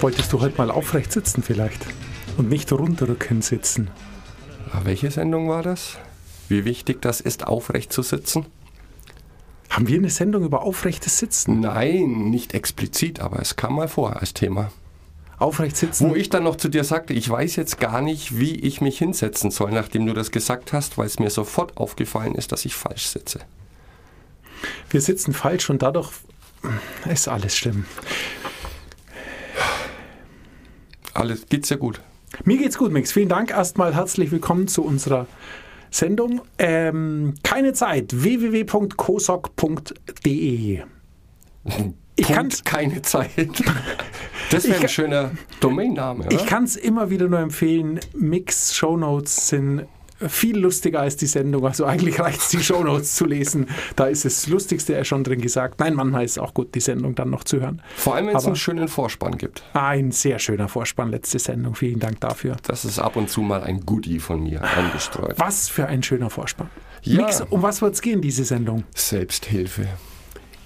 Wolltest du heute mal aufrecht sitzen vielleicht? Und nicht runterrücken sitzen? Ah, Welche Sendung war das? Wie wichtig das ist, aufrecht zu sitzen? Haben wir eine Sendung über aufrechtes Sitzen? Nein, nicht explizit, aber es kam mal vor als Thema. Aufrecht sitzen? Wo ich dann noch zu dir sagte, ich weiß jetzt gar nicht, wie ich mich hinsetzen soll, nachdem du das gesagt hast, weil es mir sofort aufgefallen ist, dass ich falsch sitze. Wir sitzen falsch und dadurch ist alles schlimm. Alles geht's dir gut. Mir geht's gut, Mix. Vielen Dank. Erstmal herzlich willkommen zu unserer Sendung. Ähm, keine Zeit. www.kosok.de Ich kann's- keine Zeit. Das wäre ein kann- schöner Domainname? Ich kann es immer wieder nur empfehlen. Mix Shownotes sind viel lustiger als die Sendung. Also eigentlich reicht es, die Shownotes zu lesen. Da ist das Lustigste ja schon drin gesagt. Nein, manchmal ist es auch gut, die Sendung dann noch zu hören. Vor allem, wenn es einen schönen Vorspann gibt. Ein sehr schöner Vorspann, letzte Sendung. Vielen Dank dafür. Das ist ab und zu mal ein Goodie von mir eingestreut. Was für ein schöner Vorspann. Ja. Mix, um was wird es gehen, diese Sendung? Selbsthilfe.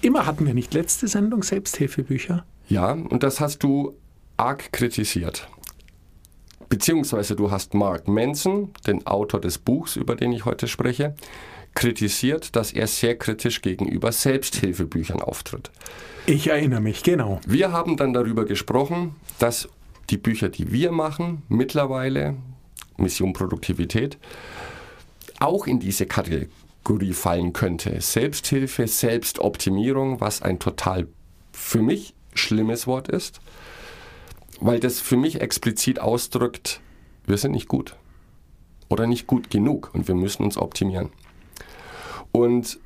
Immer hatten wir nicht letzte Sendung Selbsthilfebücher. Ja, und das hast du arg kritisiert. Beziehungsweise du hast Mark Manson, den Autor des Buchs, über den ich heute spreche, kritisiert, dass er sehr kritisch gegenüber Selbsthilfebüchern auftritt. Ich erinnere mich, genau. Wir haben dann darüber gesprochen, dass die Bücher, die wir machen, mittlerweile, Mission Produktivität, auch in diese Kategorie fallen könnte. Selbsthilfe, Selbstoptimierung, was ein total für mich schlimmes Wort ist, weil das für mich explizit ausdrückt, wir sind nicht gut oder nicht gut genug und wir müssen uns optimieren. Und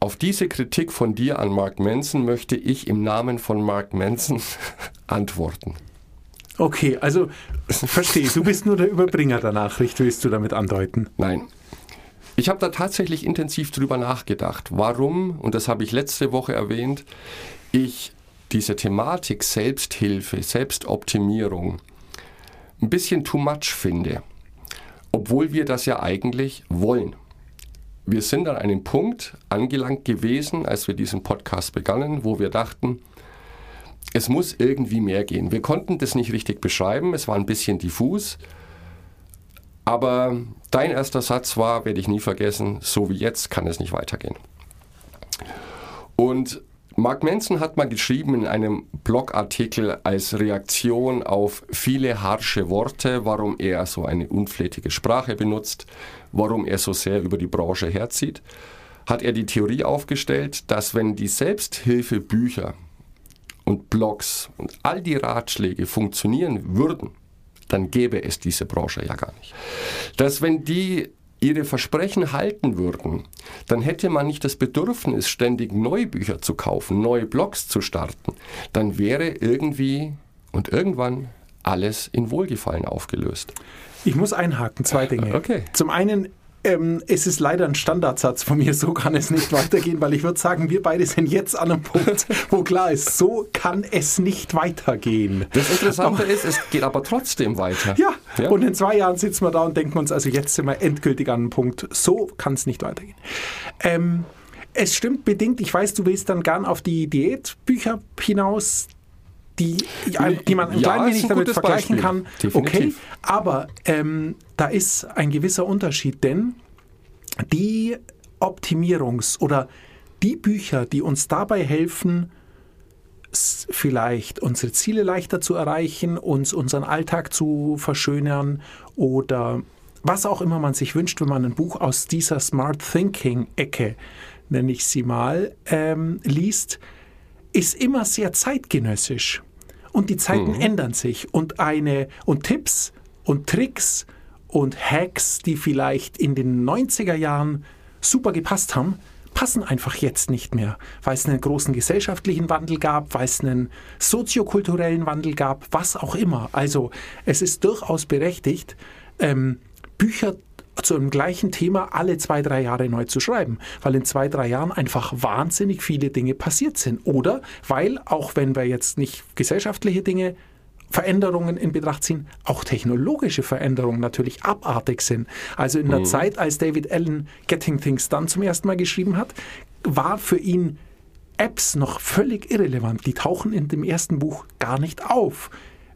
auf diese Kritik von dir an Mark Manson möchte ich im Namen von Mark Manson antworten. Okay, also verstehe, du bist nur der Überbringer der Nachricht, willst du damit andeuten? Nein. Ich habe da tatsächlich intensiv drüber nachgedacht, warum, und das habe ich letzte Woche erwähnt, ich diese Thematik Selbsthilfe, Selbstoptimierung ein bisschen too much finde, obwohl wir das ja eigentlich wollen. Wir sind an einem Punkt angelangt gewesen, als wir diesen Podcast begannen, wo wir dachten, es muss irgendwie mehr gehen. Wir konnten das nicht richtig beschreiben, es war ein bisschen diffus, aber dein erster Satz war, werde ich nie vergessen, so wie jetzt kann es nicht weitergehen. Und Mark Manson hat mal geschrieben in einem Blogartikel als Reaktion auf viele harsche Worte, warum er so eine unflätige Sprache benutzt, warum er so sehr über die Branche herzieht, hat er die Theorie aufgestellt, dass wenn die Selbsthilfebücher und Blogs und all die Ratschläge funktionieren würden, dann gäbe es diese Branche ja gar nicht. Dass wenn die ihre Versprechen halten würden, dann hätte man nicht das Bedürfnis, ständig neue Bücher zu kaufen, neue Blogs zu starten. Dann wäre irgendwie und irgendwann alles in Wohlgefallen aufgelöst. Ich muss einhaken, zwei Dinge. Okay. Zum einen, ähm, es ist leider ein Standardsatz von mir, so kann es nicht weitergehen, weil ich würde sagen, wir beide sind jetzt an einem Punkt, wo klar ist, so kann es nicht weitergehen. Das Interessante ist, es geht aber trotzdem weiter. Ja, Ja. und in zwei Jahren sitzen wir da und denken uns, also jetzt sind wir endgültig an einem Punkt, so kann es nicht weitergehen. Ähm, es stimmt bedingt, ich weiß, du willst dann gern auf die Diätbücher hinaus, die, die man ein Ja, klein wenig ein damit vergleichen Beispiel. kann. Definitiv. Okay, aber ähm, da ist ein gewisser Unterschied, denn die Optimierungs- oder die Bücher, die uns dabei helfen, vielleicht unsere Ziele leichter zu erreichen, uns unseren Alltag zu verschönern oder was auch immer man sich wünscht, wenn man ein Buch aus dieser Smart Thinking-Ecke, nenne ich sie mal, ähm, liest, ist immer sehr zeitgenössisch. Und die Zeiten ändern sich. Und eine und Tipps und Tricks und Hacks, die vielleicht in den 90er Jahren super gepasst haben, passen einfach jetzt nicht mehr, weil es einen großen gesellschaftlichen Wandel gab, weil es einen soziokulturellen Wandel gab, was auch immer. Also es ist durchaus berechtigt, ähm, Bücher zu einem gleichen Thema alle zwei, drei Jahre neu zu schreiben, weil in zwei, drei Jahren einfach wahnsinnig viele Dinge passiert sind. Oder weil, auch wenn wir jetzt nicht gesellschaftliche Dinge Veränderungen in Betracht ziehen, auch technologische Veränderungen natürlich abartig sind. Also in der Zeit, als David Allen Getting Things Done zum ersten Mal geschrieben hat, war für ihn Apps noch völlig irrelevant. Die tauchen in dem ersten Buch gar nicht auf.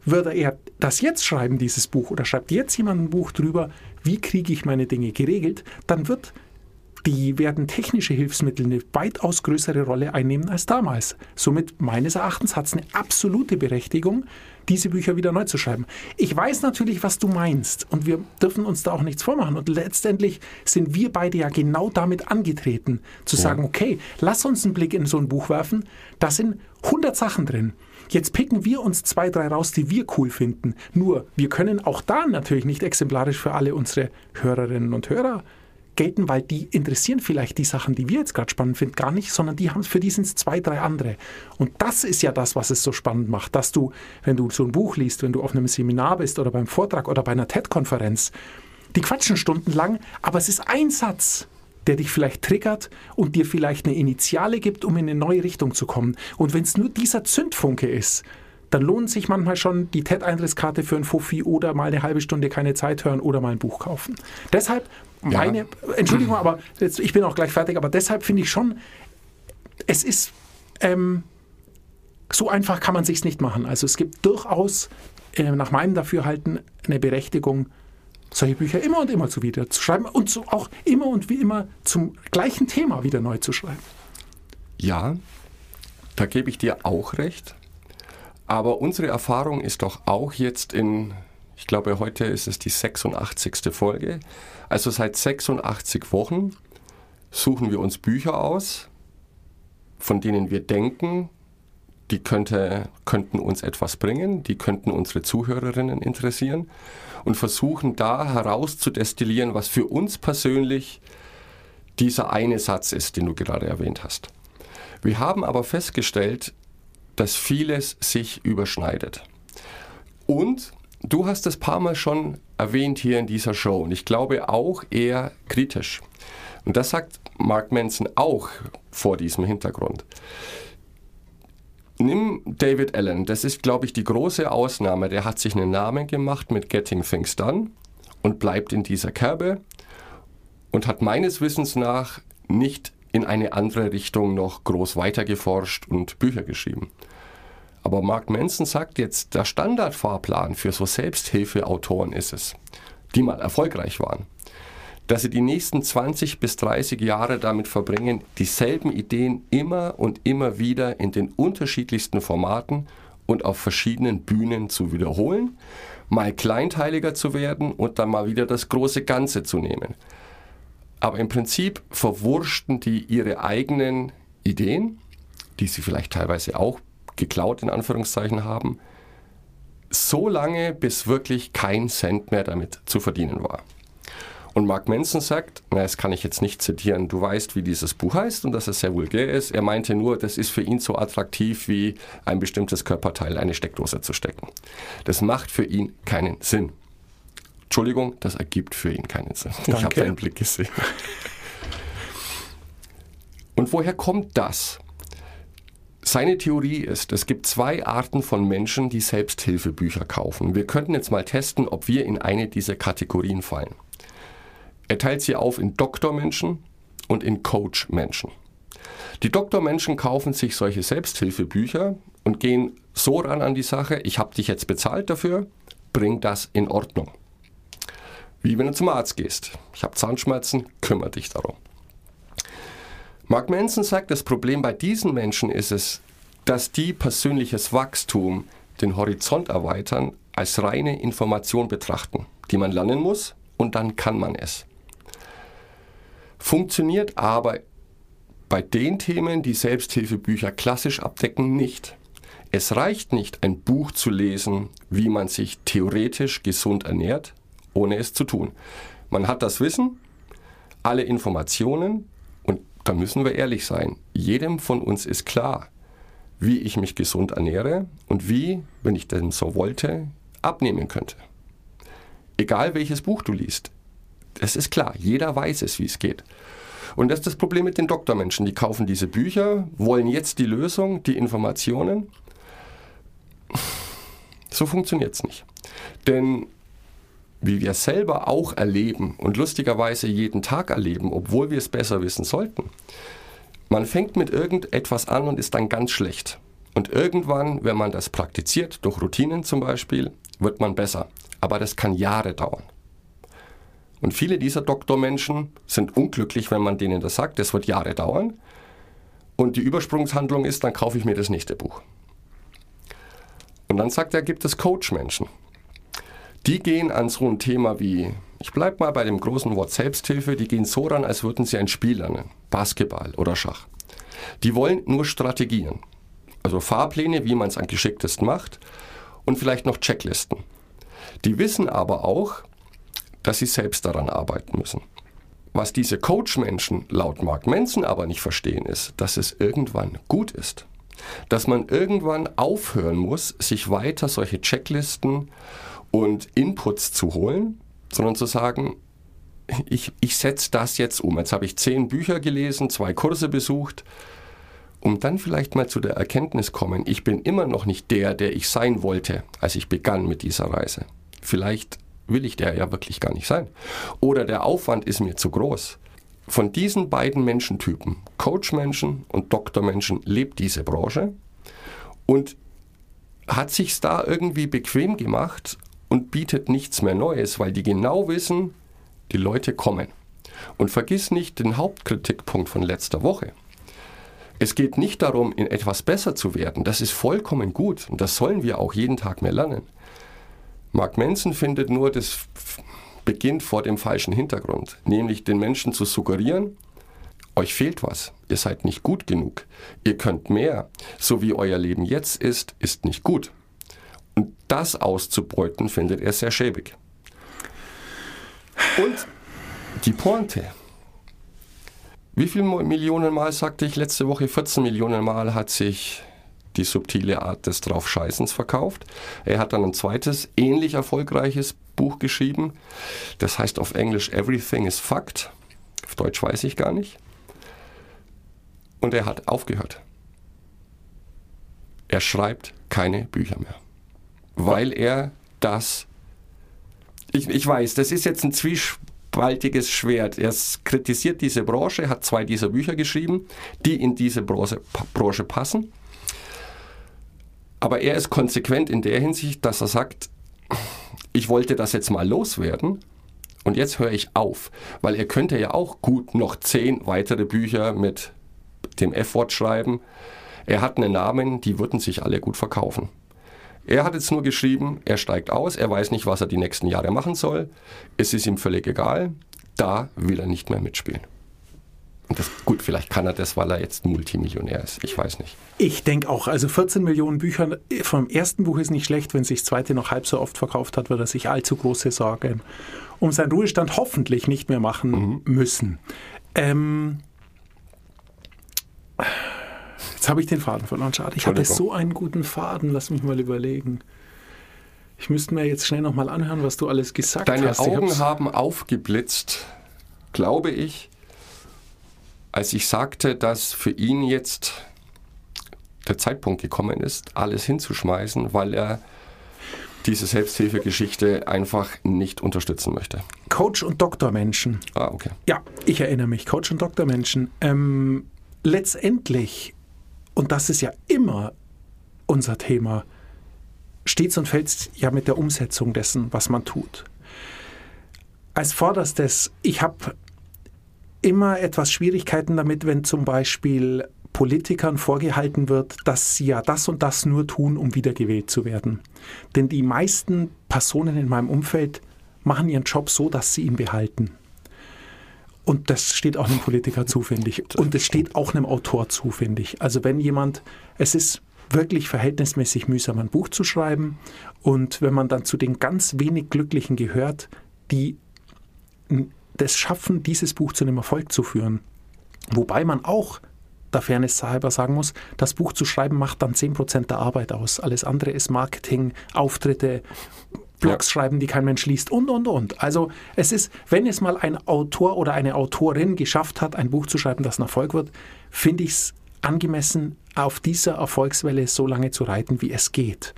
Würde er das jetzt schreiben, dieses Buch, oder schreibt jetzt jemand ein Buch drüber, wie kriege ich meine Dinge geregelt, dann wird die werden technische Hilfsmittel eine weitaus größere Rolle einnehmen als damals. Somit meines Erachtens hat es eine absolute Berechtigung, diese Bücher wieder neu zu schreiben. Ich weiß natürlich, was du meinst und wir dürfen uns da auch nichts vormachen. Und letztendlich sind wir beide ja genau damit angetreten, zu ja. sagen, okay, lass uns einen Blick in so ein Buch werfen, da sind 100 Sachen drin. Jetzt picken wir uns zwei, drei raus, die wir cool finden. Nur, wir können auch da natürlich nicht exemplarisch für alle unsere Hörerinnen und Hörer gelten, weil die interessieren vielleicht die Sachen, die wir jetzt gerade spannend finden, gar nicht, sondern die haben für die sind es zwei, drei andere. Und das ist ja das, was es so spannend macht, dass du, wenn du so ein Buch liest, wenn du auf einem Seminar bist oder beim Vortrag oder bei einer TED-Konferenz, die quatschen stundenlang, aber es ist ein Satz, der dich vielleicht triggert und dir vielleicht eine Initiale gibt, um in eine neue Richtung zu kommen. Und wenn es nur dieser Zündfunke ist, dann lohnt sich manchmal schon die TED-Eintrittskarte für ein Fuffi oder mal eine halbe Stunde keine Zeit hören oder mal ein Buch kaufen. Deshalb meine, ja. Entschuldigung, aber jetzt, ich bin auch gleich fertig, aber deshalb finde ich schon, es ist, ähm, so einfach kann man sich nicht machen. Also es gibt durchaus äh, nach meinem Dafürhalten eine Berechtigung, solche Bücher immer und immer zu wieder zu schreiben und so auch immer und wie immer zum gleichen Thema wieder neu zu schreiben. Ja, da gebe ich dir auch recht. Aber unsere Erfahrung ist doch auch jetzt in, ich glaube, heute ist es die 86. Folge. Also seit 86 Wochen suchen wir uns Bücher aus, von denen wir denken, die könnte, könnten uns etwas bringen, die könnten unsere Zuhörerinnen interessieren und versuchen da herauszudestillieren, was für uns persönlich dieser eine Satz ist, den du gerade erwähnt hast. Wir haben aber festgestellt, dass vieles sich überschneidet. Und du hast es paar Mal schon erwähnt hier in dieser Show und ich glaube auch eher kritisch. Und das sagt Mark Manson auch vor diesem Hintergrund. Nimm David Allen, das ist, glaube ich, die große Ausnahme. Der hat sich einen Namen gemacht mit Getting Things Done und bleibt in dieser Kerbe und hat meines Wissens nach nicht in eine andere Richtung noch groß weitergeforscht und Bücher geschrieben. Aber Mark Manson sagt jetzt, der Standardfahrplan für so Selbsthilfeautoren ist es, die mal erfolgreich waren, dass sie die nächsten 20 bis 30 Jahre damit verbringen, dieselben Ideen immer und immer wieder in den unterschiedlichsten Formaten und auf verschiedenen Bühnen zu wiederholen, mal kleinteiliger zu werden und dann mal wieder das große Ganze zu nehmen. Aber im Prinzip verwurschten die ihre eigenen Ideen, die sie vielleicht teilweise auch geklaut in Anführungszeichen haben, so lange, bis wirklich kein Cent mehr damit zu verdienen war. Und Mark Manson sagt, na, das kann ich jetzt nicht zitieren, du weißt, wie dieses Buch heißt und dass es sehr vulgär ist. Er meinte nur, das ist für ihn so attraktiv wie ein bestimmtes Körperteil, eine Steckdose zu stecken. Das macht für ihn keinen Sinn. Entschuldigung, das ergibt für ihn keinen Sinn. Danke. Ich habe deinen Blick gesehen. Und woher kommt das? Seine Theorie ist, es gibt zwei Arten von Menschen, die Selbsthilfebücher kaufen. Wir könnten jetzt mal testen, ob wir in eine dieser Kategorien fallen. Er teilt sie auf in Doktormenschen und in Coachmenschen. Die Doktormenschen kaufen sich solche Selbsthilfebücher und gehen so ran an die Sache, ich habe dich jetzt bezahlt dafür, bring das in Ordnung. Wie wenn du zum Arzt gehst. Ich habe Zahnschmerzen, kümmere dich darum. Mark Manson sagt, das Problem bei diesen Menschen ist es, dass die persönliches Wachstum, den Horizont erweitern, als reine Information betrachten, die man lernen muss und dann kann man es. Funktioniert aber bei den Themen, die Selbsthilfebücher klassisch abdecken, nicht. Es reicht nicht, ein Buch zu lesen, wie man sich theoretisch gesund ernährt, ohne es zu tun. Man hat das Wissen, alle Informationen, da müssen wir ehrlich sein. Jedem von uns ist klar, wie ich mich gesund ernähre und wie, wenn ich denn so wollte, abnehmen könnte. Egal welches Buch du liest, es ist klar, jeder weiß es, wie es geht. Und das ist das Problem mit den Doktormenschen. Die kaufen diese Bücher, wollen jetzt die Lösung, die Informationen. So funktioniert es nicht. Denn wie wir selber auch erleben und lustigerweise jeden Tag erleben, obwohl wir es besser wissen sollten. Man fängt mit irgendetwas an und ist dann ganz schlecht. Und irgendwann, wenn man das praktiziert, durch Routinen zum Beispiel, wird man besser. Aber das kann Jahre dauern. Und viele dieser Doktormenschen sind unglücklich, wenn man denen das sagt, das wird Jahre dauern. Und die Übersprungshandlung ist, dann kaufe ich mir das nächste Buch. Und dann sagt er, gibt es Coachmenschen. Die gehen an so ein Thema wie, ich bleibe mal bei dem großen Wort Selbsthilfe, die gehen so ran, als würden sie ein Spiel lernen, Basketball oder Schach. Die wollen nur Strategien, also Fahrpläne, wie man es am geschicktesten macht und vielleicht noch Checklisten. Die wissen aber auch, dass sie selbst daran arbeiten müssen. Was diese Coach-Menschen laut Mark Manson aber nicht verstehen, ist, dass es irgendwann gut ist. Dass man irgendwann aufhören muss, sich weiter solche Checklisten und Inputs zu holen, sondern zu sagen, ich, ich setze das jetzt um. Jetzt habe ich zehn Bücher gelesen, zwei Kurse besucht, um dann vielleicht mal zu der Erkenntnis kommen, ich bin immer noch nicht der, der ich sein wollte, als ich begann mit dieser Reise. Vielleicht will ich der ja wirklich gar nicht sein. Oder der Aufwand ist mir zu groß. Von diesen beiden Menschentypen, Coach-Menschen und Doktor-Menschen, lebt diese Branche und hat sich da irgendwie bequem gemacht und bietet nichts mehr Neues, weil die genau wissen, die Leute kommen. Und vergiss nicht den Hauptkritikpunkt von letzter Woche. Es geht nicht darum, in etwas besser zu werden. Das ist vollkommen gut und das sollen wir auch jeden Tag mehr lernen. Mark Manson findet nur, das beginnt vor dem falschen Hintergrund, nämlich den Menschen zu suggerieren, euch fehlt was, ihr seid nicht gut genug, ihr könnt mehr, so wie euer Leben jetzt ist, ist nicht gut. Und das auszubeuten, findet er sehr schäbig. Und die Pointe. Wie viele Millionen Mal sagte ich letzte Woche? 14 Millionen Mal hat sich die subtile Art des Draufscheißens verkauft. Er hat dann ein zweites, ähnlich erfolgreiches Buch geschrieben. Das heißt auf Englisch Everything is Fact. Auf Deutsch weiß ich gar nicht. Und er hat aufgehört. Er schreibt keine Bücher mehr. Weil er das. Ich, ich weiß, das ist jetzt ein zwiespaltiges Schwert. Er kritisiert diese Branche, hat zwei dieser Bücher geschrieben, die in diese Branche, Branche passen. Aber er ist konsequent in der Hinsicht, dass er sagt, ich wollte das jetzt mal loswerden und jetzt höre ich auf, weil er könnte ja auch gut noch zehn weitere Bücher mit dem F-Wort schreiben. Er hat einen Namen, die würden sich alle gut verkaufen. Er hat jetzt nur geschrieben, er steigt aus, er weiß nicht, was er die nächsten Jahre machen soll. Es ist ihm völlig egal. Da will er nicht mehr mitspielen. Und das, gut, vielleicht kann er das, weil er jetzt Multimillionär ist. Ich weiß nicht. Ich denke auch. Also 14 Millionen Bücher vom ersten Buch ist nicht schlecht. Wenn sich das zweite noch halb so oft verkauft hat, wird er sich allzu große Sorgen um seinen Ruhestand hoffentlich nicht mehr machen mhm. müssen. Ähm, jetzt habe ich den Faden verloren. Schade. Ich hatte so einen guten Faden. Lass mich mal überlegen. Ich müsste mir jetzt schnell nochmal anhören, was du alles gesagt Deine hast. Deine Augen haben aufgeblitzt, glaube ich, als ich sagte, dass für ihn jetzt der Zeitpunkt gekommen ist, alles hinzuschmeißen, weil er diese Selbsthilfegeschichte einfach nicht unterstützen möchte. Coach und Doktormenschen. Ah, okay. Ja, ich erinnere mich. Coach und Doktormenschen. Ähm, letztendlich, und das ist ja immer unser Thema, steht und fällt ja mit der Umsetzung dessen, was man tut. Als vorderstes, ich habe immer etwas Schwierigkeiten damit, wenn zum Beispiel Politikern vorgehalten wird, dass sie ja das und das nur tun, um wiedergewählt zu werden. Denn die meisten Personen in meinem Umfeld machen ihren Job so, dass sie ihn behalten. Und das steht auch einem Politiker zu. Und es steht auch einem Autor zu. Also wenn jemand, es ist wirklich verhältnismäßig mühsam, ein Buch zu schreiben. Und wenn man dann zu den ganz wenig Glücklichen gehört, die das schaffen, dieses Buch zu einem Erfolg zu führen. Wobei man auch der Fairness halber sagen muss, das Buch zu schreiben macht dann 10% der Arbeit aus. Alles andere ist Marketing, Auftritte, Blogs ja. schreiben, die kein Mensch liest und, und, und. Also es ist, wenn es mal ein Autor oder eine Autorin geschafft hat, ein Buch zu schreiben, das ein Erfolg wird, finde ich es angemessen, auf dieser Erfolgswelle so lange zu reiten, wie es geht.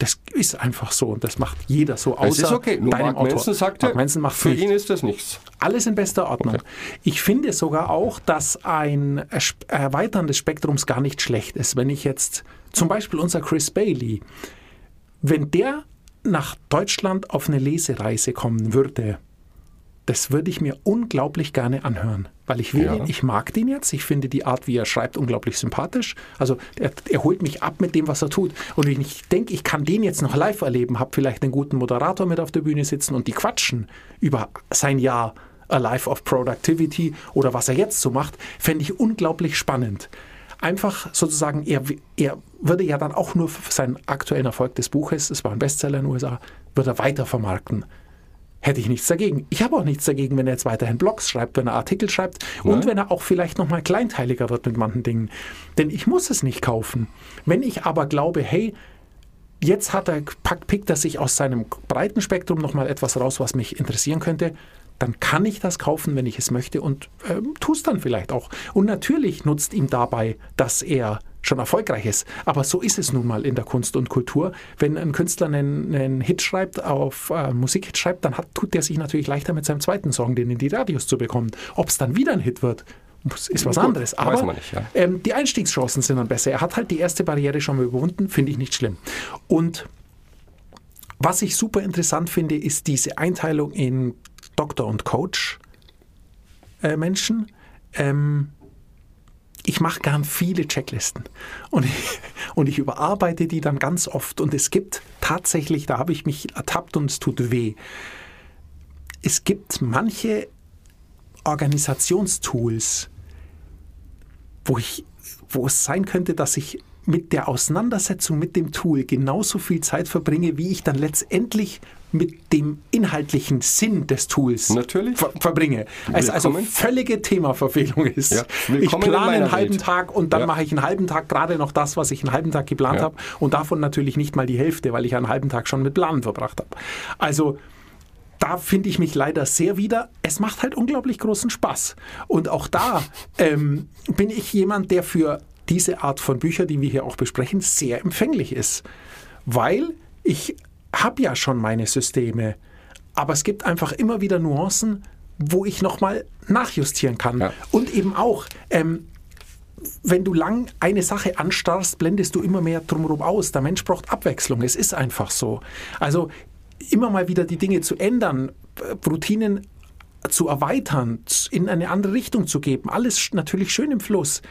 Das ist einfach so und das macht jeder so Es ist außer okay. Nur deinem Mark Autor. Manson sagte, Mark Manson macht für nicht. ihn ist das nichts. Alles in bester Ordnung. Okay. Ich finde sogar auch, dass ein Erweitern des Spektrums gar nicht schlecht ist. Wenn ich jetzt zum Beispiel unser Chris Bailey, wenn der nach Deutschland auf eine Lesereise kommen würde, das würde ich mir unglaublich gerne anhören, weil ich will, Ja. ihn, ich mag den jetzt, ich finde die Art, wie er schreibt, unglaublich sympathisch. Also er, er holt mich ab mit dem, was er tut. Und wenn ich denke, ich kann den jetzt noch live erleben, habe vielleicht einen guten Moderator mit auf der Bühne sitzen und die quatschen über sein Jahr A Life of Productivity oder was er jetzt so macht, fände ich unglaublich spannend. Einfach sozusagen, er, er würde ja dann auch nur für seinen aktuellen Erfolg des Buches, es war ein Bestseller in den USA, würde er weiter vermarkten hätte ich nichts dagegen. Ich habe auch nichts dagegen, wenn er jetzt weiterhin Blogs schreibt, wenn er Artikel schreibt und Nein. wenn er auch vielleicht nochmal kleinteiliger wird mit manchen Dingen. Denn ich muss es nicht kaufen. Wenn ich aber glaube, hey, jetzt hat er, packt, pickt er sich aus seinem breiten Spektrum nochmal etwas raus, was mich interessieren könnte, dann kann ich das kaufen, wenn ich es möchte und ähm, tu es dann vielleicht auch. Und natürlich nutzt ihm dabei, dass er schon erfolgreich ist. Aber so ist es nun mal in der Kunst und Kultur. Wenn ein Künstler einen, einen Hit schreibt, auf äh, Musikhit schreibt, dann hat, tut er sich natürlich leichter mit seinem zweiten Song, den in die Radios zu bekommen. Ob es dann wieder ein Hit wird, ist was Gut, anderes. Aber nicht, ja. ähm, die Einstiegschancen sind dann besser. Er hat halt die erste Barriere schon mal überwunden, finde ich nicht schlimm. Und was ich super interessant finde, ist diese Einteilung in Doktor und Coach äh, Menschen. Ähm, ich mache gern viele Checklisten und ich, und ich überarbeite die dann ganz oft. Und es gibt tatsächlich, da habe ich mich ertappt und es tut weh. Es gibt manche Organisationstools, wo, ich, wo es sein könnte, dass ich mit der Auseinandersetzung mit dem Tool genauso viel Zeit verbringe, wie ich dann letztendlich mit dem inhaltlichen Sinn des Tools Natürlich. ver verbringe. Es also völlige Themaverfehlung ist. Ja, ich plane einen halben Welt. Tag und dann Ja. mache ich einen halben Tag gerade noch das, was ich einen halben Tag geplant Ja. habe und davon natürlich nicht mal die Hälfte, weil ich einen halben Tag schon mit Planen verbracht habe. Also da finde ich mich leider sehr wieder. Es macht halt unglaublich großen Spaß. Und auch da ähm, bin ich jemand, der für diese Art von Bücher, die wir hier auch besprechen, sehr empfänglich ist. Weil ich habe ja schon meine Systeme, aber es gibt einfach immer wieder Nuancen, wo ich nochmal nachjustieren kann. Ja. Und eben auch, ähm, wenn du lang eine Sache anstarrst, blendest du immer mehr drumherum aus. Der Mensch braucht Abwechslung. Es ist einfach so. Also immer mal wieder die Dinge zu ändern, äh, Routinen zu erweitern, in eine andere Richtung zu geben, alles natürlich schön im Fluss,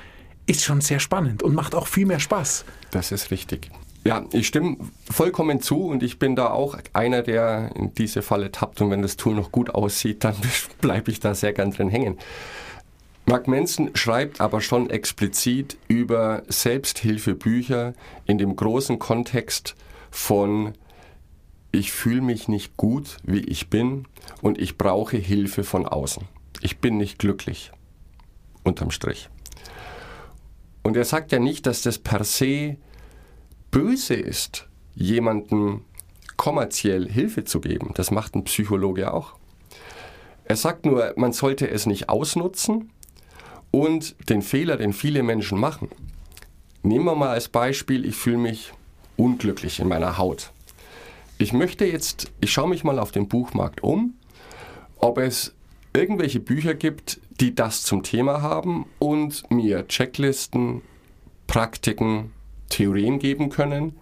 ist schon sehr spannend und macht auch viel mehr Spaß. Das ist richtig. Ja, ich stimme vollkommen zu und ich bin da auch einer, der in diese Falle tappt und wenn das Tool noch gut aussieht, dann bleibe ich da sehr gern drin hängen. Mark Manson schreibt aber schon explizit über Selbsthilfebücher in dem großen Kontext von ich fühle mich nicht gut, wie ich bin und ich brauche Hilfe von außen. Ich bin nicht glücklich. Unterm Strich. Und er sagt ja nicht, dass das per se böse ist, jemandem kommerziell Hilfe zu geben. Das macht ein Psychologe auch. Er sagt nur, man sollte es nicht ausnutzen und den Fehler, den viele Menschen machen. Nehmen wir mal als Beispiel, ich fühle mich unglücklich in meiner Haut. Ich möchte jetzt, ich schaue mich mal auf dem Buchmarkt um, ob es irgendwelche Bücher gibt, die das zum Thema haben und mir Checklisten, Praktiken, Theorien geben können,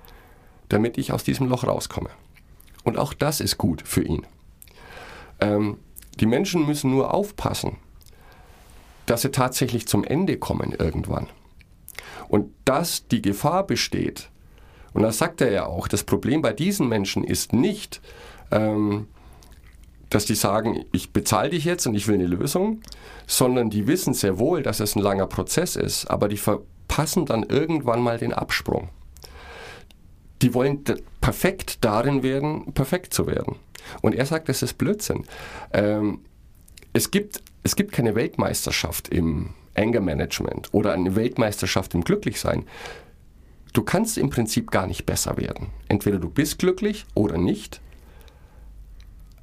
damit ich aus diesem Loch rauskomme. Und auch das ist gut für ihn. Ähm, die Menschen müssen nur aufpassen, dass sie tatsächlich zum Ende kommen irgendwann. Und dass die Gefahr besteht, und das sagt er ja auch, das Problem bei diesen Menschen ist nicht, ähm, dass die sagen, ich bezahle dich jetzt und ich will eine Lösung, sondern die wissen sehr wohl, dass es ein langer Prozess ist, aber die verpassen dann irgendwann mal den Absprung. Die wollen perfekt darin werden, perfekt zu werden. Und er sagt, das ist Blödsinn. Ähm, es, gibt, es gibt keine Weltmeisterschaft im Anger Management oder eine Weltmeisterschaft im Glücklichsein. Du kannst im Prinzip gar nicht besser werden. Entweder du bist glücklich oder nicht.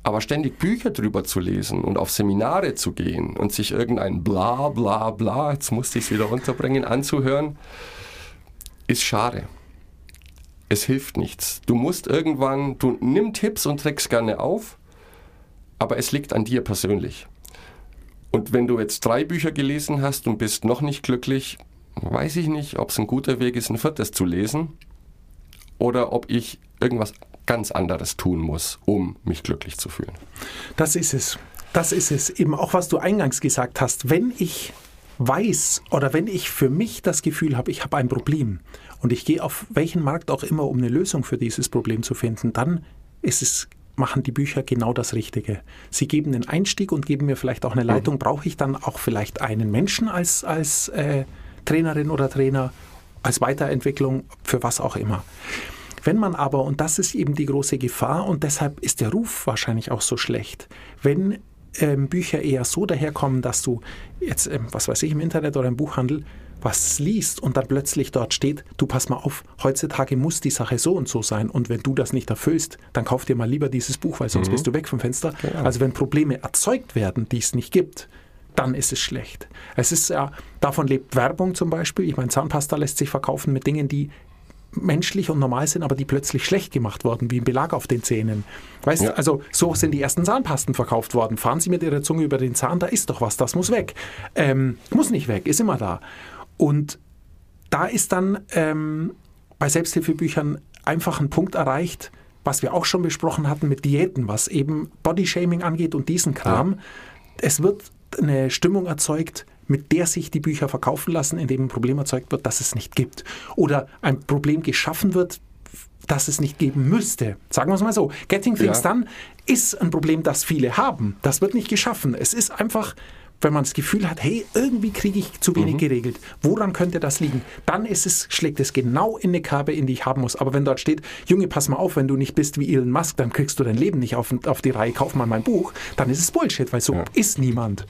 Aber ständig Bücher drüber zu lesen und auf Seminare zu gehen und sich irgendein bla bla bla, jetzt musste ich es wieder runterbringen, anzuhören, ist schade. es hilft nichts. Du musst irgendwann, du nimm Tipps und Tricks gerne auf, aber es liegt an dir persönlich. Und wenn du jetzt drei Bücher gelesen hast und bist noch nicht glücklich, weiß ich nicht, ob es ein guter Weg ist, ein viertes zu lesen oder ob ich irgendwas ganz anderes tun muss, um mich glücklich zu fühlen. Das ist es. Das ist es. Eben auch, was du eingangs gesagt hast. Wenn ich weiß oder wenn ich für mich das Gefühl habe, ich habe ein Problem und ich gehe auf welchen Markt auch immer, um eine Lösung für dieses Problem zu finden, dann ist es machen die Bücher genau das Richtige. Sie geben den Einstieg und geben mir vielleicht auch eine Leitung. Brauche ich dann auch vielleicht einen Menschen als, als äh, Trainerin oder Trainer, als Weiterentwicklung, für was auch immer. Wenn man aber, und das ist eben die große Gefahr, und deshalb ist der Ruf wahrscheinlich auch so schlecht, wenn ähm, Bücher eher so daherkommen, dass du jetzt, ähm, was weiß ich, im Internet oder im Buchhandel was liest und dann plötzlich dort steht, du pass mal auf, heutzutage muss die Sache so und so sein und wenn du das nicht erfüllst, dann kauf dir mal lieber dieses Buch, weil sonst mhm. bist du weg vom Fenster. Ja. Also wenn Probleme erzeugt werden, die es nicht gibt, dann ist es schlecht. Es ist ja, davon lebt Werbung zum Beispiel. Ich meine, Zahnpasta lässt sich verkaufen mit Dingen, die menschlich und normal sind, aber die plötzlich schlecht gemacht wurden, wie ein Belag auf den Zähnen. Weißt ja. also so sind die ersten Zahnpasten verkauft worden. Fahren Sie mit Ihrer Zunge über den Zahn, da ist doch was, das muss weg. Ähm, muss nicht weg, ist immer da. Und da ist dann ähm, bei Selbsthilfebüchern einfach ein Punkt erreicht, was wir auch schon besprochen hatten mit Diäten, was eben Bodyshaming angeht und diesen Kram. Ja. Es wird eine Stimmung erzeugt, mit der sich die Bücher verkaufen lassen, indem ein Problem erzeugt wird, das es nicht gibt. Oder ein Problem geschaffen wird, das es nicht geben müsste. Sagen wir es mal so. Getting Things ja. Done ist ein Problem, das viele haben. Das wird nicht geschaffen. Es ist einfach, wenn man das Gefühl hat, hey, irgendwie kriege ich zu wenig mhm. geregelt. Woran könnte das liegen? Dann ist es, schlägt es genau in eine Kerbe, in die ich haben muss. Aber wenn dort steht, Junge, pass mal auf, wenn du nicht bist wie Elon Musk, dann kriegst du dein Leben nicht auf, auf die Reihe, kauf mal mein Buch, dann ist es Bullshit, weil so ja. ist niemand.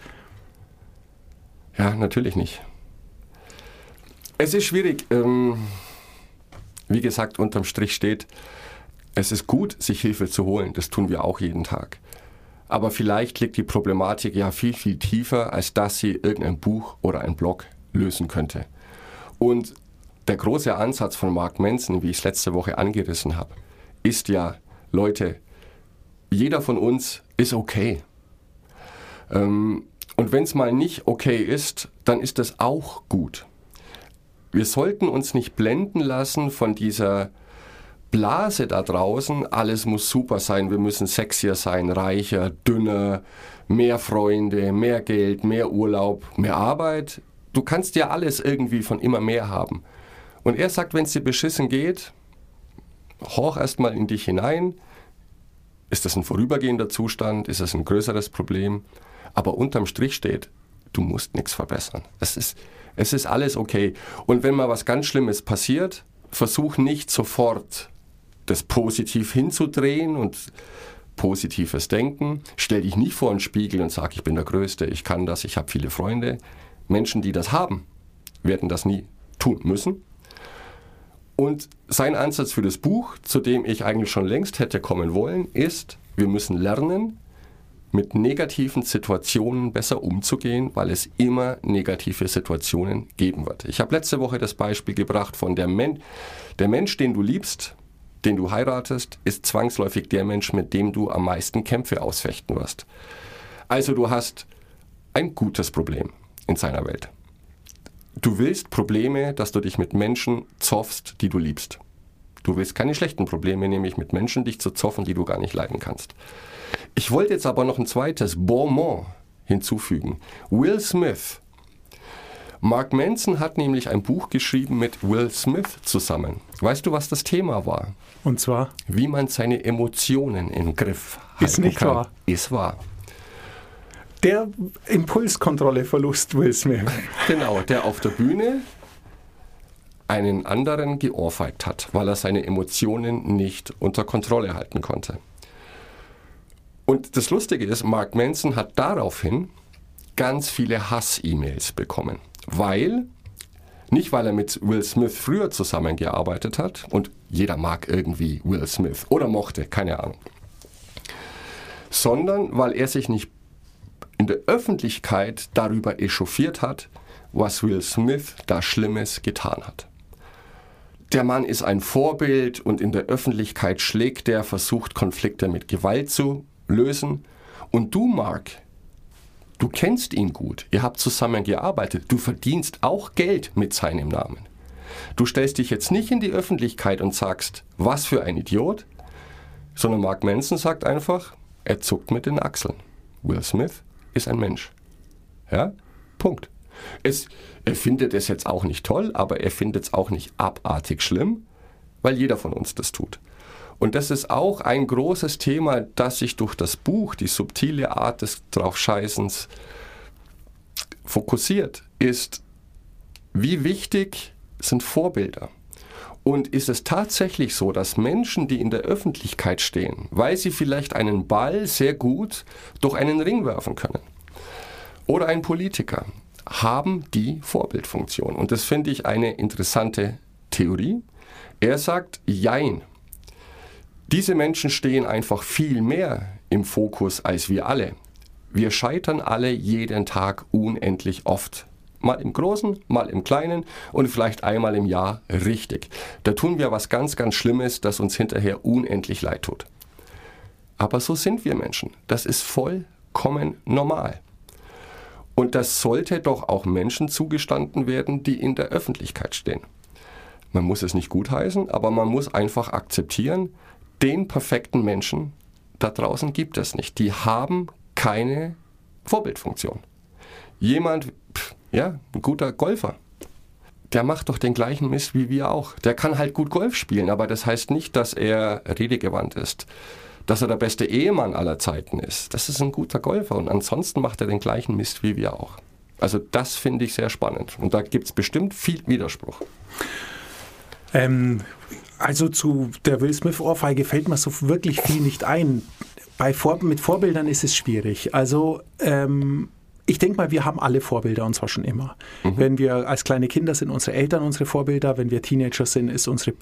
Ja, natürlich nicht. Es ist schwierig. Ähm, wie gesagt, unterm Strich steht, es ist gut, sich Hilfe zu holen. Das tun wir auch jeden Tag. Aber vielleicht liegt die Problematik ja viel, viel tiefer, als dass sie irgendein Buch oder ein Blog lösen könnte. Und der große Ansatz von Mark Manson, wie ich es letzte Woche angerissen habe, ist ja, Leute, jeder von uns ist okay. Ähm, und wenn es mal nicht okay ist, dann ist das auch gut. Wir sollten uns nicht blenden lassen von dieser Blase da draußen. Alles muss super sein, wir müssen sexier sein, reicher, dünner, mehr Freunde, mehr Geld, mehr Urlaub, mehr Arbeit. Du kannst ja alles irgendwie von immer mehr haben. Und er sagt, wenn es dir beschissen geht, horch erstmal in dich hinein. Ist das ein vorübergehender Zustand? Ist das ein größeres Problem? Aber unterm Strich steht, du musst nichts verbessern. Es ist, es ist alles okay. Und wenn mal was ganz Schlimmes passiert, versuch nicht sofort das positiv hinzudrehen und positives Denken. Stell dich nicht vor einen Spiegel und sag, ich bin der Größte, ich kann das, ich habe viele Freunde. Menschen, die das haben, werden das nie tun müssen. Und sein Ansatz für das Buch, zu dem ich eigentlich schon längst hätte kommen wollen, ist, wir müssen lernen, mit negativen Situationen besser umzugehen, weil es immer negative Situationen geben wird. Ich habe letzte Woche das Beispiel gebracht von der, Men der Mensch, den du liebst, den du heiratest, ist zwangsläufig der Mensch, mit dem du am meisten Kämpfe ausfechten wirst. Also du hast ein gutes Problem in seiner Welt. Du willst Probleme, dass du dich mit Menschen zoffst, die du liebst. Du willst keine schlechten Probleme, nämlich mit Menschen dich zu zoffen, die du gar nicht leiden kannst. Ich wollte jetzt aber noch ein zweites Bonmot hinzufügen. Will Smith. Mark Manson hat nämlich ein Buch geschrieben mit Will Smith zusammen. Weißt du, was das Thema war? Und zwar? Wie man seine Emotionen im Griff hat. Ist nicht kann. wahr. Ist wahr. Der Impulskontrolleverlust Will Smith. Genau, der auf der Bühne einen anderen geohrfeigt hat, weil er seine Emotionen nicht unter Kontrolle halten konnte. Und das Lustige ist, Mark Manson hat daraufhin ganz viele Hass-E-Mails bekommen, weil, nicht weil er mit Will Smith früher zusammengearbeitet hat und jeder mag irgendwie Will Smith oder mochte, keine Ahnung, sondern weil er sich nicht in der Öffentlichkeit darüber echauffiert hat, was Will Smith da Schlimmes getan hat. Der Mann ist ein Vorbild und in der Öffentlichkeit schlägt der, versucht Konflikte mit Gewalt zu lösen. Und du, Mark, du kennst ihn gut, ihr habt zusammen gearbeitet, du verdienst auch Geld mit seinem Namen. Du stellst dich jetzt nicht in die Öffentlichkeit und sagst, was für ein Idiot, sondern Mark Manson sagt einfach, er zuckt mit den Achseln. Will Smith ist ein Mensch. Ja? Punkt. Es, er findet es jetzt auch nicht toll, aber er findet es auch nicht abartig schlimm, weil jeder von uns das tut. Und das ist auch ein großes Thema, das sich durch das Buch, die subtile Art des Draufscheißens, fokussiert, ist, wie wichtig sind Vorbilder. Und ist es tatsächlich so, dass Menschen, die in der Öffentlichkeit stehen, weil sie vielleicht einen Ball sehr gut durch einen Ring werfen können, oder ein Politiker, haben die Vorbildfunktion. Und das finde ich eine interessante Theorie. Er sagt, jein. Diese Menschen stehen einfach viel mehr im Fokus als wir alle. Wir scheitern alle jeden Tag unendlich oft. Mal im Großen, mal im Kleinen und vielleicht einmal im Jahr richtig. Da tun wir was ganz, ganz Schlimmes, das uns hinterher unendlich leid tut. Aber so sind wir Menschen. Das ist vollkommen normal. Und das sollte doch auch Menschen zugestanden werden, die in der Öffentlichkeit stehen. Man muss es nicht gutheißen, aber man muss einfach akzeptieren, den perfekten Menschen da draußen gibt es nicht. Die haben keine Vorbildfunktion. Jemand, ja, ein guter Golfer, der macht doch den gleichen Mist wie wir auch. Der kann halt gut Golf spielen, aber das heißt nicht, dass er redegewandt ist dass er der beste Ehemann aller Zeiten ist. Das ist ein guter Golfer und ansonsten macht er den gleichen Mist wie wir auch. Also das finde ich sehr spannend und da gibt es bestimmt viel Widerspruch. Ähm, also zu der Will Smith-Ohrfeige fällt mir so wirklich viel nicht ein. Bei Vor mit Vorbildern ist es schwierig. Also ähm, ich denke mal, wir haben alle Vorbilder und zwar schon immer. Mhm. Wenn wir als kleine Kinder sind unsere Eltern unsere Vorbilder, wenn wir Teenager sind, ist unsere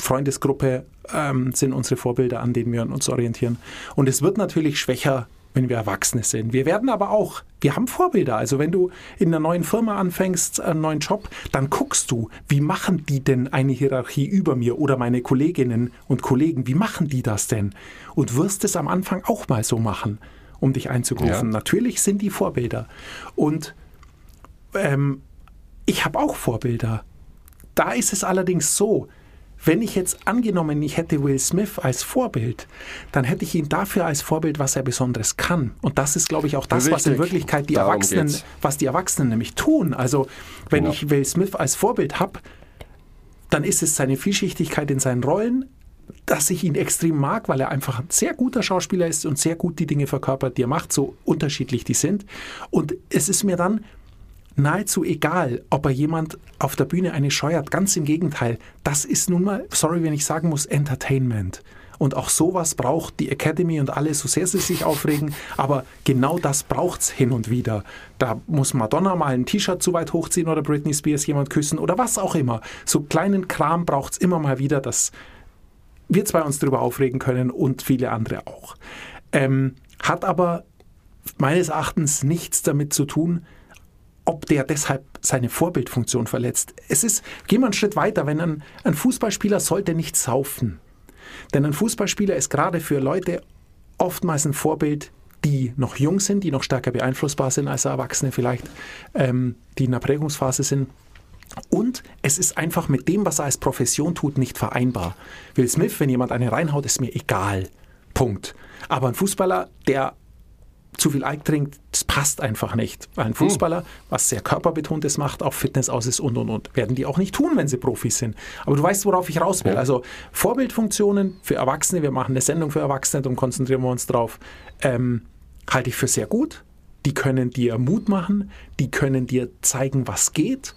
Freundesgruppe ähm, sind unsere Vorbilder, an denen wir uns orientieren. Und es wird natürlich schwächer, wenn wir Erwachsene sind. Wir werden aber auch, wir haben Vorbilder. Also wenn du in einer neuen Firma anfängst, einen neuen Job, dann guckst du, wie machen die denn eine Hierarchie über mir oder meine Kolleginnen und Kollegen, wie machen die das denn? Und wirst es am Anfang auch mal so machen, um dich einzugrufen. Ja. Natürlich sind die Vorbilder. Und ähm, ich habe auch Vorbilder. Da ist es allerdings so, wenn ich jetzt angenommen, ich hätte Will Smith als Vorbild, dann hätte ich ihn dafür als Vorbild, was er Besonderes kann. Und das ist, glaube ich, auch das, Richtig. was in Wirklichkeit die Darum Erwachsenen, geht's. was die Erwachsenen nämlich tun. Also, wenn genau. ich Will Smith als Vorbild habe, dann ist es seine Vielschichtigkeit in seinen Rollen, dass ich ihn extrem mag, weil er einfach ein sehr guter Schauspieler ist und sehr gut die Dinge verkörpert, die er macht, so unterschiedlich die sind. Und es ist mir dann nahezu egal, ob er jemand auf der Bühne eine scheuert. Ganz im Gegenteil. Das ist nun mal, sorry, wenn ich sagen muss, Entertainment. Und auch sowas braucht die Academy und alle, so sehr sie sich aufregen. Aber genau das braucht es hin und wieder. Da muss Madonna mal ein T-Shirt zu weit hochziehen oder Britney Spears jemand küssen oder was auch immer. So kleinen Kram braucht es immer mal wieder, dass wir zwei uns darüber aufregen können und viele andere auch. Ähm, hat aber meines Erachtens nichts damit zu tun, ob der deshalb seine Vorbildfunktion verletzt. Es ist, gehen wir einen Schritt weiter, wenn ein, ein Fußballspieler sollte nicht saufen. Denn ein Fußballspieler ist gerade für Leute oftmals ein Vorbild, die noch jung sind, die noch stärker beeinflussbar sind als Erwachsene vielleicht, ähm, die in der Prägungsphase sind. Und es ist einfach mit dem, was er als Profession tut, nicht vereinbar. Will Smith, wenn jemand eine reinhaut, ist mir egal. Punkt. Aber ein Fußballer, der zu viel Alk trinkt, das passt einfach nicht. Ein hm. Fußballer, was sehr körperbetontes macht, auf Fitness aus ist und und und. Werden die auch nicht tun, wenn sie Profis sind. Aber du weißt, worauf ich raus will. Also Vorbildfunktionen für Erwachsene, wir machen eine Sendung für Erwachsene, darum konzentrieren wir uns drauf, ähm, halte ich für sehr gut. Die können dir Mut machen, die können dir zeigen, was geht.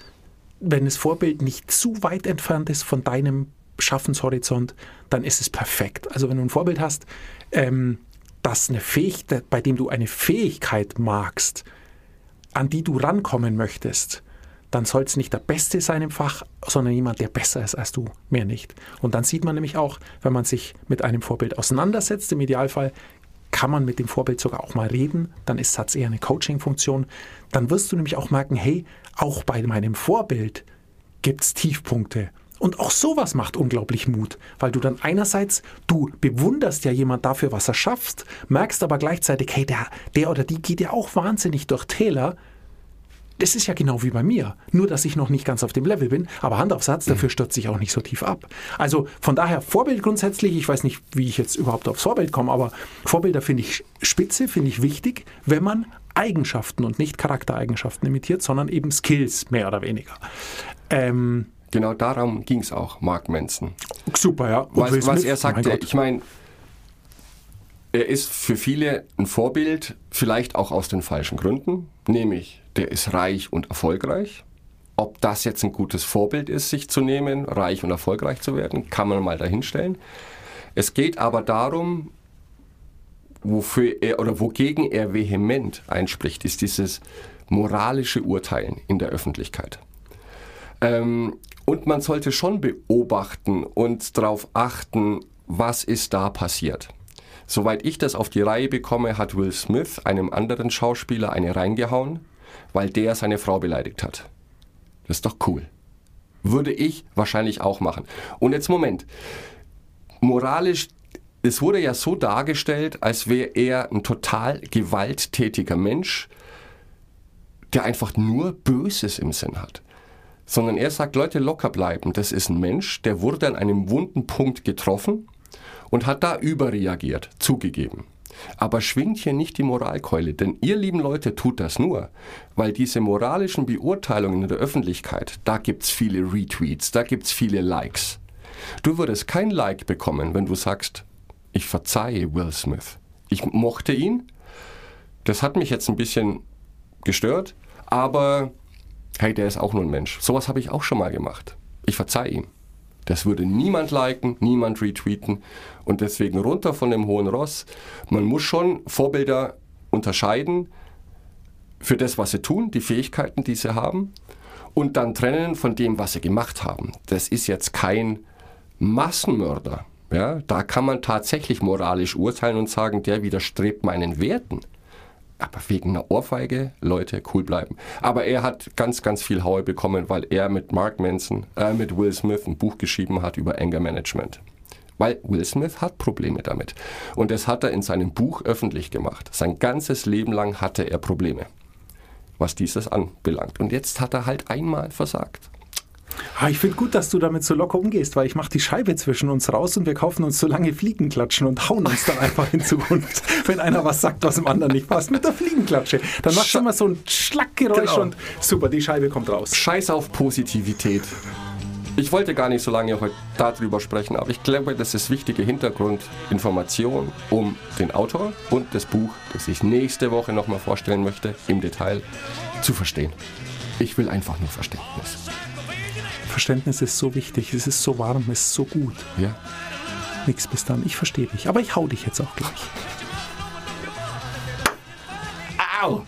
Wenn das Vorbild nicht zu weit entfernt ist von deinem Schaffenshorizont, dann ist es perfekt. Also wenn du ein Vorbild hast, ähm, dass eine Fähigkeit, bei dem du eine Fähigkeit magst, an die du rankommen möchtest, dann soll es nicht der Beste sein im Fach, sondern jemand, der besser ist als du, mehr nicht. Und dann sieht man nämlich auch, wenn man sich mit einem Vorbild auseinandersetzt, im Idealfall kann man mit dem Vorbild sogar auch mal reden, dann ist Satz eher eine Coaching-Funktion, dann wirst du nämlich auch merken, hey, auch bei meinem Vorbild gibt es Tiefpunkte Und auch sowas macht unglaublich Mut, weil du dann einerseits, du bewunderst ja jemand dafür, was er schafft, merkst aber gleichzeitig, hey, der, der oder die geht ja auch wahnsinnig durch Täler. Das ist ja genau wie bei mir. Nur, dass ich noch nicht ganz auf dem Level bin. Aber Hand auf Satz, dafür stürze ich auch nicht so tief ab. Also von daher Vorbild grundsätzlich. Ich weiß nicht, wie ich jetzt überhaupt aufs Vorbild komme, aber Vorbilder finde ich spitze, finde ich wichtig, wenn man Eigenschaften und nicht Charaktereigenschaften imitiert, sondern eben Skills, mehr oder weniger. Ähm, Genau darum ging es auch, Mark Manson. super, ja. Und Was, was er mein sagte, Gott. ich meine, er ist für viele ein Vorbild, vielleicht auch aus den falschen Gründen, nämlich der ist reich und erfolgreich. Ob das jetzt ein gutes Vorbild ist, sich zu nehmen, reich und erfolgreich zu werden, kann man mal dahinstellen. Es geht aber darum, wofür er oder wogegen er vehement einspricht, ist dieses moralische Urteilen in der Öffentlichkeit. Ähm, und man sollte schon beobachten und darauf achten, was ist da passiert. Soweit ich das auf die Reihe bekomme, hat Will Smith einem anderen Schauspieler eine reingehauen, weil der seine Frau beleidigt hat. Das ist doch cool. Würde ich wahrscheinlich auch machen. Und jetzt Moment. Moralisch, es wurde ja so dargestellt, als wäre er ein total gewalttätiger Mensch, der einfach nur Böses im Sinn hat. Sondern er sagt, Leute, locker bleiben. Das ist ein Mensch, der wurde an einem wunden Punkt getroffen und hat da überreagiert, zugegeben. Aber schwingt hier nicht die Moralkeule, denn ihr lieben Leute tut das nur, weil diese moralischen Beurteilungen in der Öffentlichkeit, da gibt's viele Retweets, da gibt's viele Likes. Du würdest kein Like bekommen, wenn du sagst, ich verzeihe Will Smith. Ich mochte ihn, das hat mich jetzt ein bisschen gestört, aber hey, der ist auch nur ein Mensch. Sowas habe ich auch schon mal gemacht. Ich verzeihe ihm. Das würde niemand liken, niemand retweeten und deswegen runter von dem hohen Ross. Man muss schon Vorbilder unterscheiden für das, was sie tun, die Fähigkeiten, die sie haben und dann trennen von dem, was sie gemacht haben. Das ist jetzt kein Massenmörder. Ja, da kann man tatsächlich moralisch urteilen und sagen, der widerstrebt meinen Werten. Aber wegen einer Ohrfeige, Leute, cool bleiben. Aber er hat ganz, ganz viel Haue bekommen, weil er mit Mark Manson, äh, mit Will Smith ein Buch geschrieben hat über Anger Management. Weil Will Smith hat Probleme damit. Und das hat er in seinem Buch öffentlich gemacht. Sein ganzes Leben lang hatte er Probleme, was dieses anbelangt. Und jetzt hat er halt einmal versagt. Ah, ich finde gut, dass du damit so locker umgehst, weil ich mache die Scheibe zwischen uns raus und wir kaufen uns so lange Fliegenklatschen und hauen uns dann einfach in Zukunft, wenn einer was sagt, was dem anderen nicht passt, mit der Fliegenklatsche. Dann machst du immer so ein Schlackgeräusch Genau. und super, die Scheibe kommt raus. Scheiß auf Positivität. Ich wollte gar nicht so lange heute darüber sprechen, aber ich glaube, das ist wichtige Hintergrundinformation, um den Autor und das Buch, das ich nächste Woche nochmal vorstellen möchte, im Detail zu verstehen. Ich will einfach nur Verständnis. Verständnis ist so wichtig, es ist so warm, es ist so gut. Ja? Nix bis dann, ich verstehe dich, aber ich hau dich jetzt auch gleich. Au!